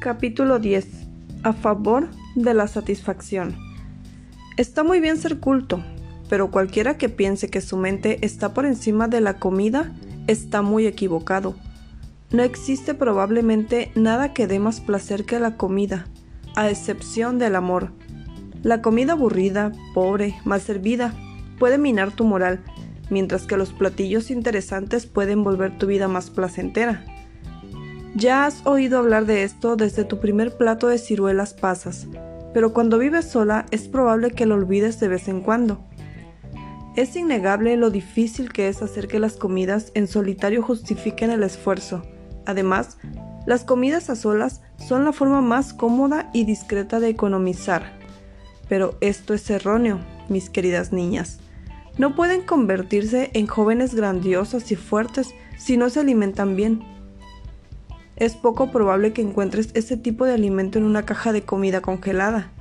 Capítulo 10. A favor de la satisfacción. Está muy bien ser culto, pero cualquiera que piense que su mente está por encima de la comida está muy equivocado. No existe probablemente nada que dé más placer que la comida, a excepción del amor. La comida aburrida, pobre, mal servida, puede minar tu moral, mientras que los platillos interesantes pueden volver tu vida más placentera. Ya has oído hablar de esto desde tu primer plato de ciruelas pasas, pero cuando vives sola es probable que lo olvides de vez en cuando. Es innegable lo difícil que es hacer que las comidas en solitario justifiquen el esfuerzo. Además, las comidas a solas son la forma más cómoda y discreta de economizar. Pero esto es erróneo, mis queridas niñas. No pueden convertirse en jóvenes grandiosas y fuertes si no se alimentan bien es poco probable que encuentres ese tipo de alimento en una caja de comida congelada.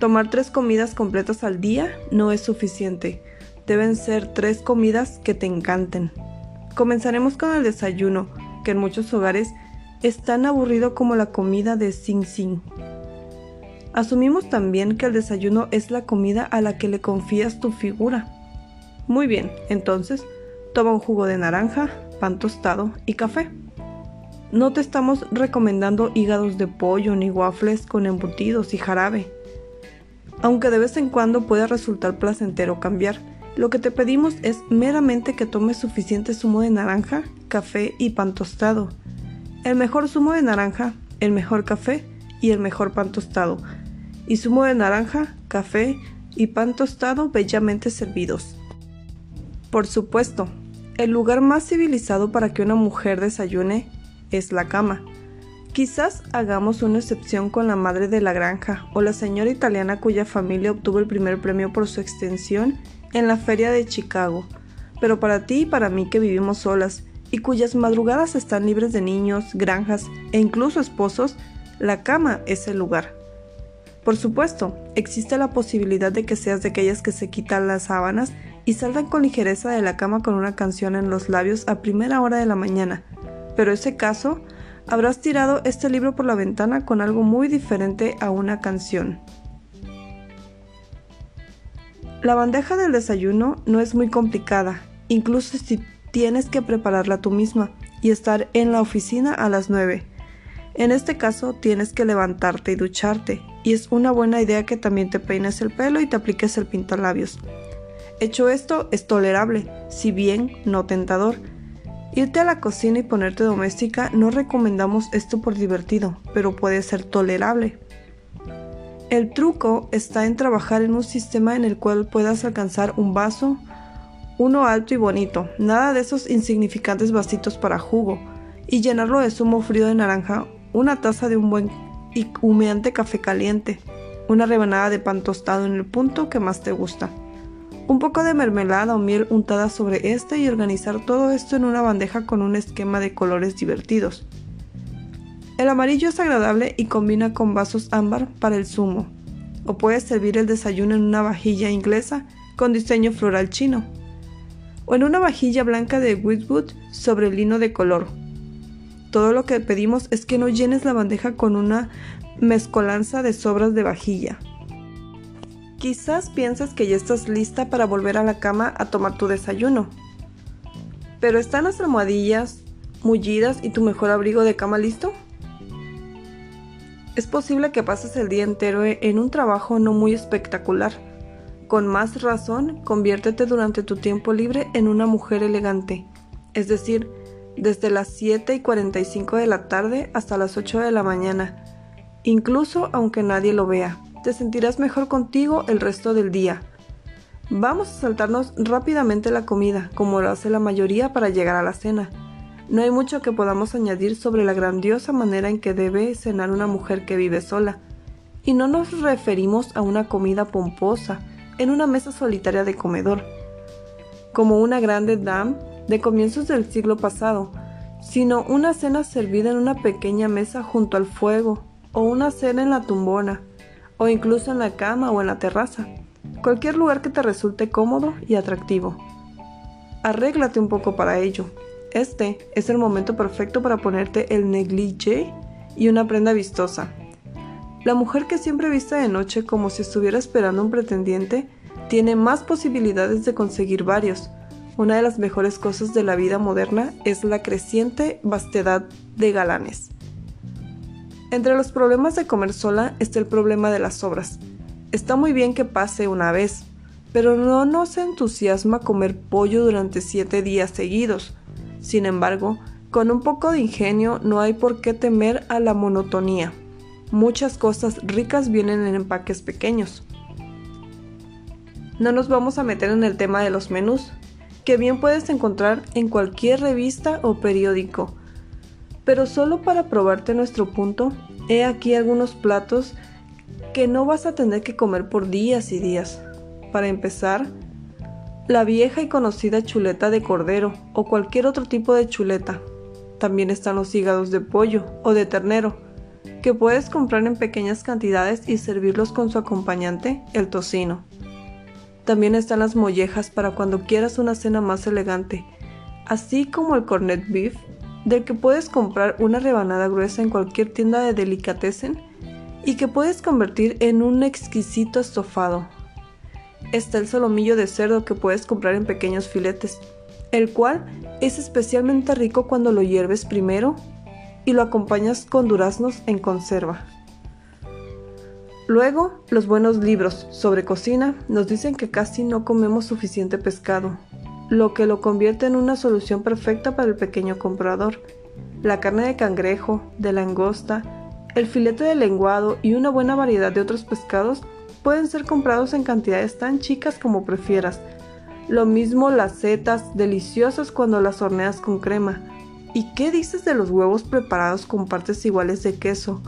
Tomar tres comidas completas al día no es suficiente. Deben ser tres comidas que te encanten. Comenzaremos con el desayuno, que en muchos hogares es tan aburrido como la comida de Sing Sing. Asumimos también que el desayuno es la comida a la que le confías tu figura. Muy bien, entonces, toma un jugo de naranja, pan tostado y café. No te estamos recomendando hígados de pollo ni waffles con embutidos y jarabe. Aunque de vez en cuando pueda resultar placentero cambiar, lo que te pedimos es meramente que tomes suficiente zumo de naranja, café y pan tostado. El mejor zumo de naranja, el mejor café y el mejor pan tostado. Y zumo de naranja, café y pan tostado bellamente servidos. Por supuesto, el lugar más civilizado para que una mujer desayune es la cama. Quizás hagamos una excepción con la madre de la granja o la señora italiana cuya familia obtuvo el primer premio por su extensión en la feria de Chicago, pero para ti y para mí que vivimos solas y cuyas madrugadas están libres de niños, granjas e incluso esposos, la cama es el lugar. Por supuesto, existe la posibilidad de que seas de aquellas que se quitan las sábanas y salgan con ligereza de la cama con una canción en los labios a primera hora de la mañana, pero ese caso, habrás tirado este libro por la ventana con algo muy diferente a una canción. La bandeja del desayuno no es muy complicada, incluso si tienes que prepararla tú misma y estar en la oficina a las 9. En este caso tienes que levantarte y ducharte, y es una buena idea que también te peines el pelo y te apliques el pintalabios. Hecho esto, es tolerable, si bien no tentador, Irte a la cocina y ponerte doméstica no recomendamos esto por divertido, pero puede ser tolerable. El truco está en trabajar en un sistema en el cual puedas alcanzar un vaso, uno alto y bonito, nada de esos insignificantes vasitos para jugo, y llenarlo de zumo frío de naranja, una taza de un buen y humeante café caliente, una rebanada de pan tostado en el punto que más te gusta un poco de mermelada o miel untada sobre este y organizar todo esto en una bandeja con un esquema de colores divertidos. El amarillo es agradable y combina con vasos ámbar para el zumo, o puedes servir el desayuno en una vajilla inglesa con diseño floral chino, o en una vajilla blanca de Wheatwood sobre lino de color. Todo lo que pedimos es que no llenes la bandeja con una mezcolanza de sobras de vajilla. Quizás piensas que ya estás lista para volver a la cama a tomar tu desayuno. ¿Pero están las almohadillas mullidas y tu mejor abrigo de cama listo? Es posible que pases el día entero en un trabajo no muy espectacular. Con más razón, conviértete durante tu tiempo libre en una mujer elegante, es decir, desde las 7 y 45 de la tarde hasta las 8 de la mañana, incluso aunque nadie lo vea te sentirás mejor contigo el resto del día. Vamos a saltarnos rápidamente la comida, como lo hace la mayoría para llegar a la cena. No hay mucho que podamos añadir sobre la grandiosa manera en que debe cenar una mujer que vive sola. Y no nos referimos a una comida pomposa, en una mesa solitaria de comedor, como una grande dame de comienzos del siglo pasado, sino una cena servida en una pequeña mesa junto al fuego, o una cena en la tumbona, o incluso en la cama o en la terraza, cualquier lugar que te resulte cómodo y atractivo. Arréglate un poco para ello. Este es el momento perfecto para ponerte el negligé y una prenda vistosa. La mujer que siempre viste de noche como si estuviera esperando un pretendiente tiene más posibilidades de conseguir varios. Una de las mejores cosas de la vida moderna es la creciente vastedad de galanes. Entre los problemas de comer sola está el problema de las sobras. Está muy bien que pase una vez, pero no nos entusiasma comer pollo durante siete días seguidos. Sin embargo, con un poco de ingenio no hay por qué temer a la monotonía. Muchas cosas ricas vienen en empaques pequeños. No nos vamos a meter en el tema de los menús, que bien puedes encontrar en cualquier revista o periódico. Pero solo para probarte nuestro punto, he aquí algunos platos que no vas a tener que comer por días y días. Para empezar, la vieja y conocida chuleta de cordero o cualquier otro tipo de chuleta. También están los hígados de pollo o de ternero, que puedes comprar en pequeñas cantidades y servirlos con su acompañante, el tocino. También están las mollejas para cuando quieras una cena más elegante, así como el cornet beef, del que puedes comprar una rebanada gruesa en cualquier tienda de delicatessen y que puedes convertir en un exquisito estofado. Está el solomillo de cerdo que puedes comprar en pequeños filetes, el cual es especialmente rico cuando lo hierves primero y lo acompañas con duraznos en conserva. Luego, los buenos libros sobre cocina nos dicen que casi no comemos suficiente pescado, lo que lo convierte en una solución perfecta para el pequeño comprador. La carne de cangrejo, de langosta, el filete de lenguado y una buena variedad de otros pescados pueden ser comprados en cantidades tan chicas como prefieras. Lo mismo las setas, deliciosas cuando las horneas con crema. ¿Y qué dices de los huevos preparados con partes iguales de queso?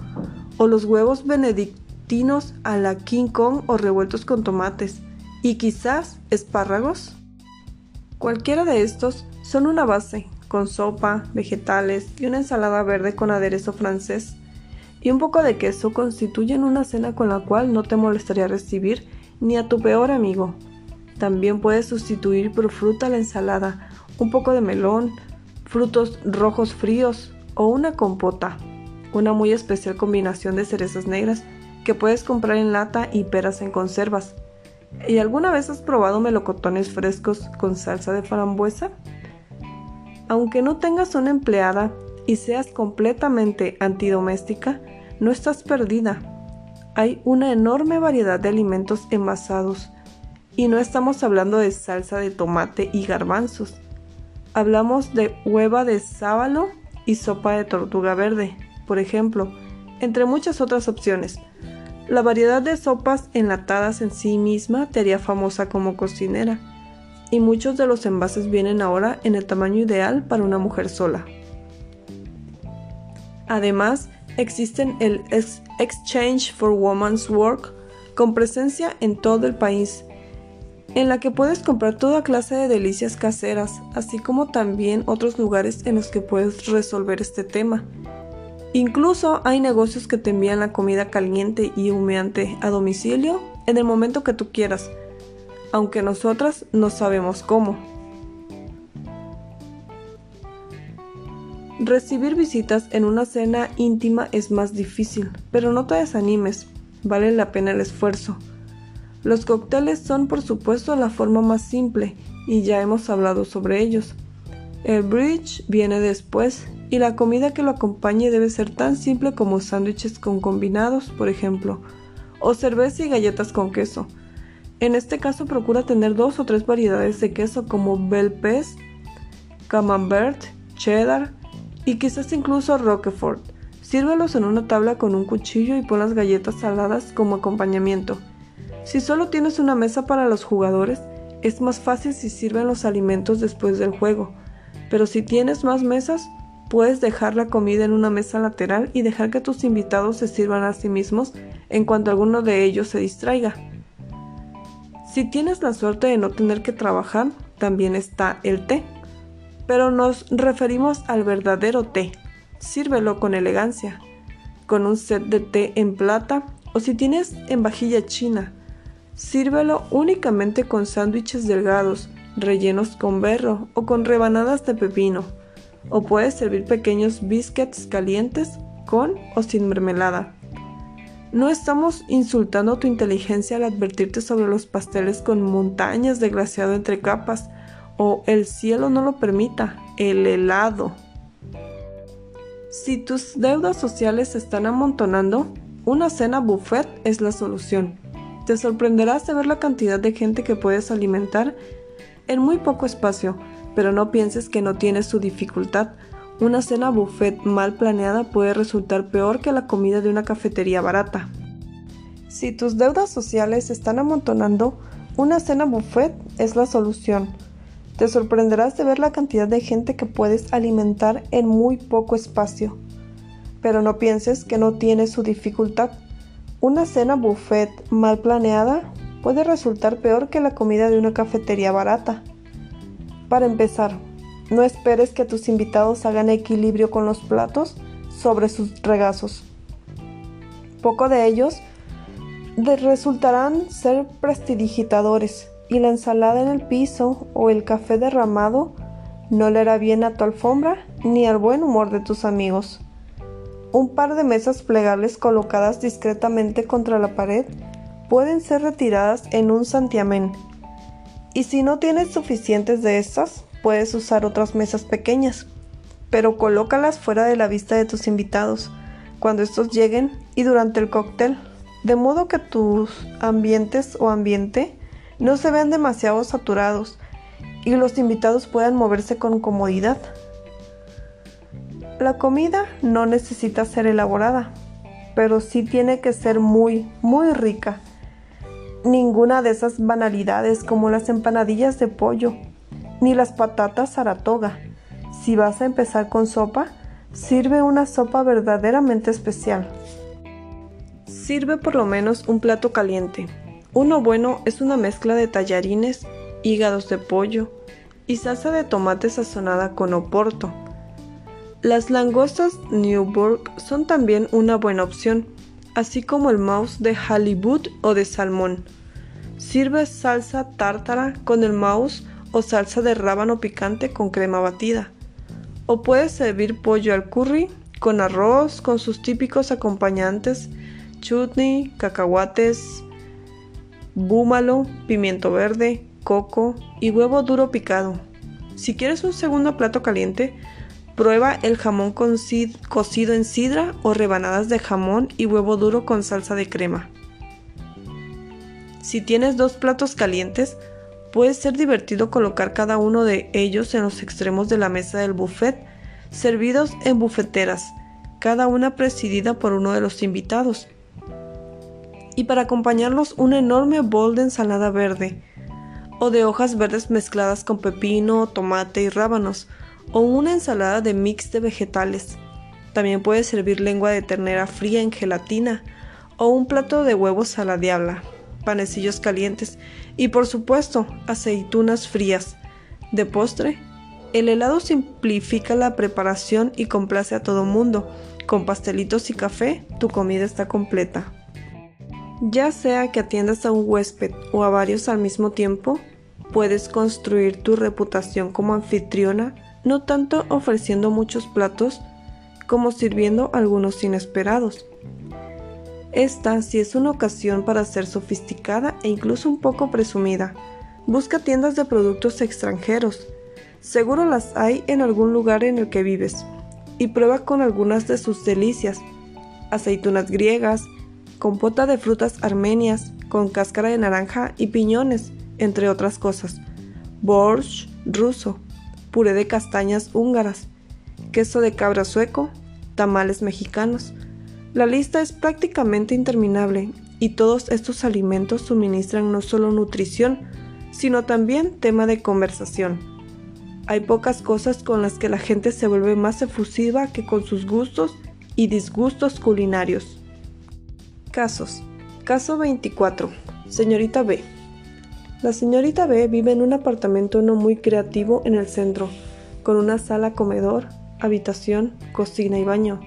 O los huevos benedictinos a la King Kong o revueltos con tomates y quizás espárragos. Cualquiera de estos son una base, con sopa, vegetales y una ensalada verde con aderezo francés y un poco de queso constituyen una cena con la cual no te molestaría recibir ni a tu peor amigo. También puedes sustituir por fruta la ensalada, un poco de melón, frutos rojos fríos o una compota, una muy especial combinación de cerezas negras que puedes comprar en lata y peras en conservas. ¿Y alguna vez has probado melocotones frescos con salsa de frambuesa? Aunque no tengas una empleada y seas completamente antidoméstica, no estás perdida. Hay una enorme variedad de alimentos envasados y no estamos hablando de salsa de tomate y garbanzos. Hablamos de hueva de sábalo y sopa de tortuga verde, por ejemplo, entre muchas otras opciones. La variedad de sopas enlatadas en sí misma te haría famosa como cocinera, y muchos de los envases vienen ahora en el tamaño ideal para una mujer sola. Además, existen el Exchange for Women's Work con presencia en todo el país, en la que puedes comprar toda clase de delicias caseras, así como también otros lugares en los que puedes resolver este tema. Incluso hay negocios que te envían la comida caliente y humeante a domicilio en el momento que tú quieras, aunque nosotras no sabemos cómo. Recibir visitas en una cena íntima es más difícil, pero no te desanimes, vale la pena el esfuerzo. Los cócteles son por supuesto la forma más simple y ya hemos hablado sobre ellos. El bridge viene después y la comida que lo acompañe debe ser tan simple como sándwiches con combinados, por ejemplo, o cerveza y galletas con queso. En este caso procura tener dos o tres variedades de queso como Bel Camembert, Cheddar y quizás incluso Roquefort. Sírvelos en una tabla con un cuchillo y pon las galletas saladas como acompañamiento. Si solo tienes una mesa para los jugadores, es más fácil si sirven los alimentos después del juego. Pero si tienes más mesas, Puedes dejar la comida en una mesa lateral y dejar que tus invitados se sirvan a sí mismos en cuanto alguno de ellos se distraiga. Si tienes la suerte de no tener que trabajar, también está el té. Pero nos referimos al verdadero té. Sírvelo con elegancia, con un set de té en plata o si tienes en vajilla china. Sírvelo únicamente con sándwiches delgados, rellenos con berro o con rebanadas de pepino o puedes servir pequeños biscuits calientes con o sin mermelada. No estamos insultando tu inteligencia al advertirte sobre los pasteles con montañas de glaseado entre capas o el cielo no lo permita, el helado. Si tus deudas sociales se están amontonando, una cena buffet es la solución. Te sorprenderás de ver la cantidad de gente que puedes alimentar en muy poco espacio, pero no pienses que no tienes su dificultad una cena buffet mal planeada puede resultar peor que la comida de una cafetería barata. Si tus deudas sociales se están amontonando, una cena buffet es la solución. Te sorprenderás de ver la cantidad de gente que puedes alimentar en muy poco espacio. Pero no pienses que no tienes su dificultad. Una cena buffet mal planeada puede resultar peor que la comida de una cafetería barata. Para empezar, no esperes que tus invitados hagan equilibrio con los platos sobre sus regazos. Poco de ellos resultarán ser prestidigitadores y la ensalada en el piso o el café derramado no le hará bien a tu alfombra ni al buen humor de tus amigos. Un par de mesas plegables colocadas discretamente contra la pared pueden ser retiradas en un santiamén. Y si no tienes suficientes de estas, puedes usar otras mesas pequeñas, pero colócalas fuera de la vista de tus invitados cuando estos lleguen y durante el cóctel, de modo que tus ambientes o ambiente no se vean demasiado saturados y los invitados puedan moverse con comodidad. La comida no necesita ser elaborada, pero sí tiene que ser muy, muy rica. Ninguna de esas banalidades como las empanadillas de pollo ni las patatas Saratoga. Si vas a empezar con sopa, sirve una sopa verdaderamente especial. Sirve por lo menos un plato caliente. Uno bueno es una mezcla de tallarines, hígados de pollo y salsa de tomate sazonada con oporto. Las langostas Newburgh son también una buena opción, así como el mouse de halibut o de salmón. Sirve salsa tártara con el mouse o salsa de rábano picante con crema batida. O puedes servir pollo al curry con arroz con sus típicos acompañantes, chutney, cacahuates, búmalo, pimiento verde, coco y huevo duro picado. Si quieres un segundo plato caliente, prueba el jamón cocido en sidra o rebanadas de jamón y huevo duro con salsa de crema. Si tienes dos platos calientes, Puede ser divertido colocar cada uno de ellos en los extremos de la mesa del buffet, servidos en bufeteras, cada una presidida por uno de los invitados. Y para acompañarlos un enorme bol de ensalada verde, o de hojas verdes mezcladas con pepino, tomate y rábanos, o una ensalada de mix de vegetales. También puede servir lengua de ternera fría en gelatina, o un plato de huevos a la diabla panecillos calientes y por supuesto aceitunas frías. De postre, el helado simplifica la preparación y complace a todo mundo. Con pastelitos y café, tu comida está completa. Ya sea que atiendas a un huésped o a varios al mismo tiempo, puedes construir tu reputación como anfitriona no tanto ofreciendo muchos platos como sirviendo algunos inesperados. Esta sí es una ocasión para ser sofisticada e incluso un poco presumida. Busca tiendas de productos extranjeros. Seguro las hay en algún lugar en el que vives. Y prueba con algunas de sus delicias. Aceitunas griegas, compota de frutas armenias, con cáscara de naranja y piñones, entre otras cosas. Borscht ruso, puré de castañas húngaras, queso de cabra sueco, tamales mexicanos, la lista es prácticamente interminable y todos estos alimentos suministran no solo nutrición, sino también tema de conversación. Hay pocas cosas con las que la gente se vuelve más efusiva que con sus gustos y disgustos culinarios. Casos. Caso 24. Señorita B. La señorita B vive en un apartamento no muy creativo en el centro, con una sala comedor, habitación, cocina y baño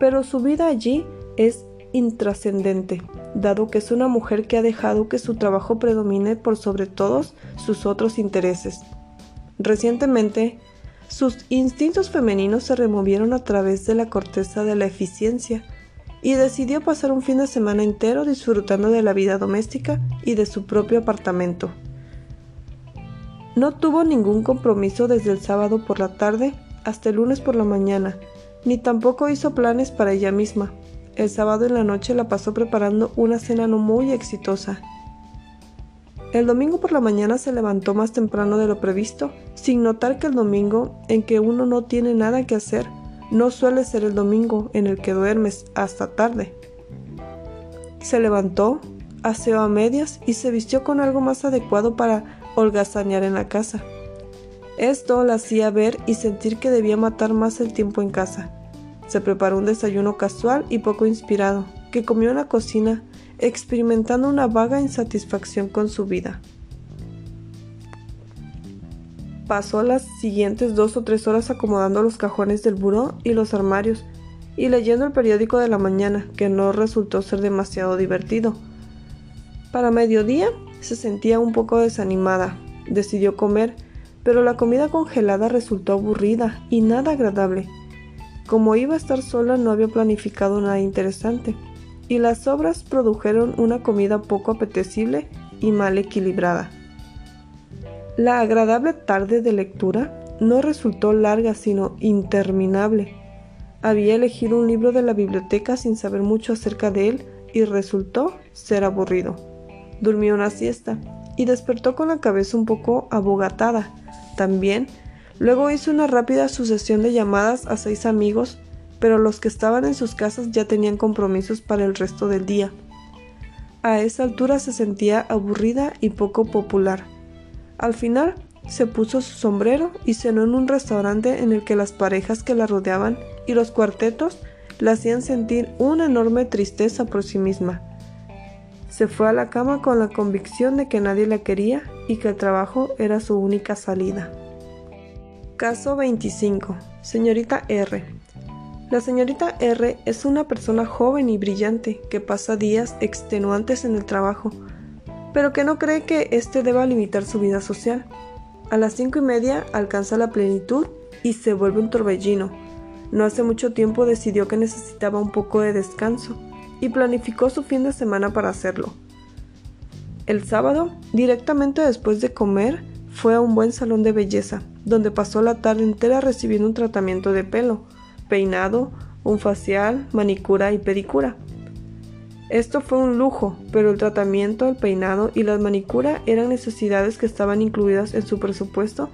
pero su vida allí es intrascendente, dado que es una mujer que ha dejado que su trabajo predomine por sobre todos sus otros intereses. Recientemente, sus instintos femeninos se removieron a través de la corteza de la eficiencia y decidió pasar un fin de semana entero disfrutando de la vida doméstica y de su propio apartamento. No tuvo ningún compromiso desde el sábado por la tarde hasta el lunes por la mañana, ni tampoco hizo planes para ella misma. El sábado en la noche la pasó preparando una cena no muy exitosa. El domingo por la mañana se levantó más temprano de lo previsto, sin notar que el domingo, en que uno no tiene nada que hacer, no suele ser el domingo en el que duermes hasta tarde. Se levantó, aseó a medias y se vistió con algo más adecuado para holgazanear en la casa. Esto la hacía ver y sentir que debía matar más el tiempo en casa. Se preparó un desayuno casual y poco inspirado, que comió en la cocina, experimentando una vaga insatisfacción con su vida. Pasó las siguientes dos o tres horas acomodando los cajones del buró y los armarios, y leyendo el periódico de la mañana, que no resultó ser demasiado divertido. Para mediodía se sentía un poco desanimada. Decidió comer, pero la comida congelada resultó aburrida y nada agradable. Como iba a estar sola no había planificado nada interesante, y las sobras produjeron una comida poco apetecible y mal equilibrada. La agradable tarde de lectura no resultó larga sino interminable. Había elegido un libro de la biblioteca sin saber mucho acerca de él y resultó ser aburrido durmió una siesta y despertó con la cabeza un poco abogatada. También, luego hizo una rápida sucesión de llamadas a seis amigos, pero los que estaban en sus casas ya tenían compromisos para el resto del día. A esa altura se sentía aburrida y poco popular. Al final, se puso su sombrero y cenó en un restaurante en el que las parejas que la rodeaban y los cuartetos la hacían sentir una enorme tristeza por sí misma. Se fue a la cama con la convicción de que nadie la quería y que el trabajo era su única salida. Caso 25. Señorita R. La señorita R es una persona joven y brillante que pasa días extenuantes en el trabajo, pero que no cree que éste deba limitar su vida social. A las cinco y media alcanza la plenitud y se vuelve un torbellino. No hace mucho tiempo decidió que necesitaba un poco de descanso y planificó su fin de semana para hacerlo. El sábado, directamente después de comer, fue a un buen salón de belleza, donde pasó la tarde entera recibiendo un tratamiento de pelo, peinado, un facial, manicura y pedicura. Esto fue un lujo, pero el tratamiento, el peinado y la manicura eran necesidades que estaban incluidas en su presupuesto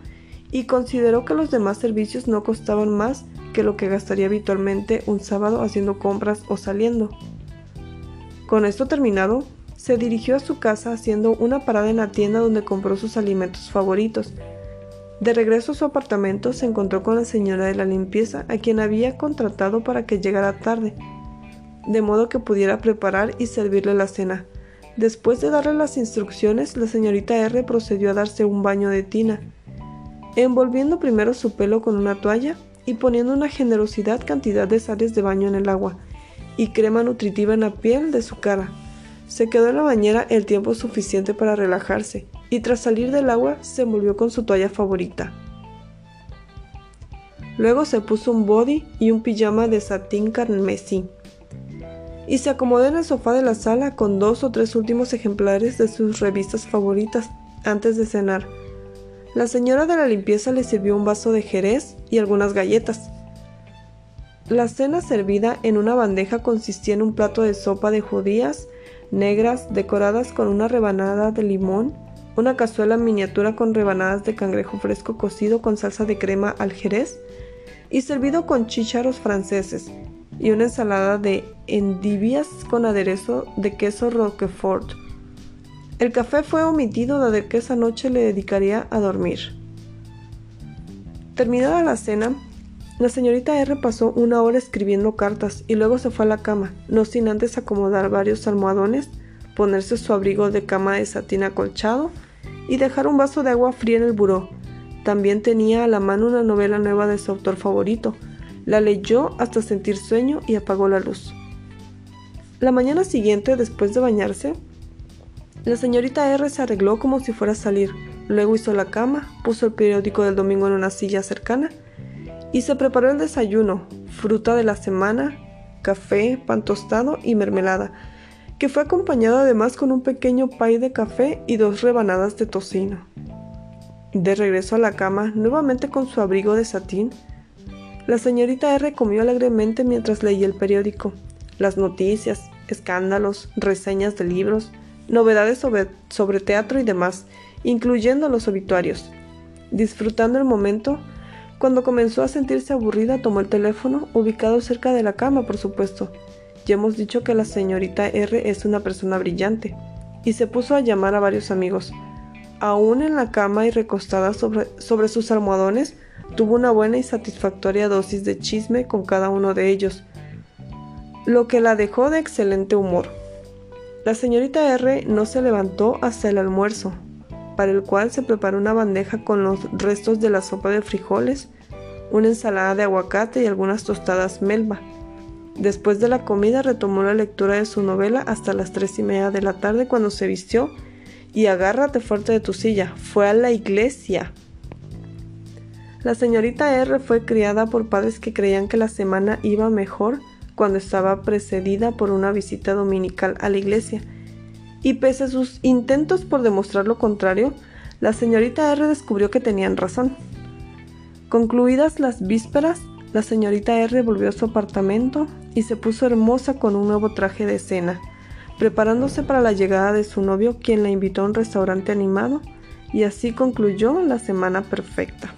y consideró que los demás servicios no costaban más que lo que gastaría habitualmente un sábado haciendo compras o saliendo. Con esto terminado, se dirigió a su casa haciendo una parada en la tienda donde compró sus alimentos favoritos. De regreso a su apartamento se encontró con la señora de la limpieza a quien había contratado para que llegara tarde, de modo que pudiera preparar y servirle la cena. Después de darle las instrucciones, la señorita R procedió a darse un baño de tina, envolviendo primero su pelo con una toalla y poniendo una generosidad cantidad de sales de baño en el agua y crema nutritiva en la piel de su cara. Se quedó en la bañera el tiempo suficiente para relajarse y tras salir del agua se envolvió con su toalla favorita. Luego se puso un body y un pijama de satín carmesí y se acomodó en el sofá de la sala con dos o tres últimos ejemplares de sus revistas favoritas antes de cenar. La señora de la limpieza le sirvió un vaso de jerez y algunas galletas. La cena servida en una bandeja consistía en un plato de sopa de judías negras decoradas con una rebanada de limón, una cazuela miniatura con rebanadas de cangrejo fresco cocido con salsa de crema al jerez y servido con chícharos franceses y una ensalada de endivias con aderezo de queso roquefort. El café fue omitido dado que esa noche le dedicaría a dormir. Terminada la cena, la señorita R pasó una hora escribiendo cartas y luego se fue a la cama, no sin antes acomodar varios almohadones, ponerse su abrigo de cama de satín acolchado y dejar un vaso de agua fría en el buró. También tenía a la mano una novela nueva de su autor favorito. La leyó hasta sentir sueño y apagó la luz. La mañana siguiente, después de bañarse, la señorita R se arregló como si fuera a salir. Luego hizo la cama, puso el periódico del domingo en una silla cercana y se preparó el desayuno, fruta de la semana, café, pan tostado y mermelada, que fue acompañado además con un pequeño pay de café y dos rebanadas de tocino. De regreso a la cama, nuevamente con su abrigo de satín, la señorita R comió alegremente mientras leía el periódico, las noticias, escándalos, reseñas de libros, novedades sobre, sobre teatro y demás, incluyendo los obituarios. Disfrutando el momento, cuando comenzó a sentirse aburrida, tomó el teléfono, ubicado cerca de la cama, por supuesto. Ya hemos dicho que la señorita R es una persona brillante, y se puso a llamar a varios amigos. Aún en la cama y recostada sobre, sobre sus almohadones, tuvo una buena y satisfactoria dosis de chisme con cada uno de ellos, lo que la dejó de excelente humor. La señorita R no se levantó hasta el almuerzo, para el cual se preparó una bandeja con los restos de la sopa de frijoles, una ensalada de aguacate y algunas tostadas melba. Después de la comida retomó la lectura de su novela hasta las tres y media de la tarde cuando se vistió y agárrate fuerte de tu silla. Fue a la iglesia. La señorita R fue criada por padres que creían que la semana iba mejor cuando estaba precedida por una visita dominical a la iglesia y pese a sus intentos por demostrar lo contrario, la señorita R descubrió que tenían razón. Concluidas las vísperas, la señorita R volvió a su apartamento y se puso hermosa con un nuevo traje de cena, preparándose para la llegada de su novio quien la invitó a un restaurante animado y así concluyó la semana perfecta.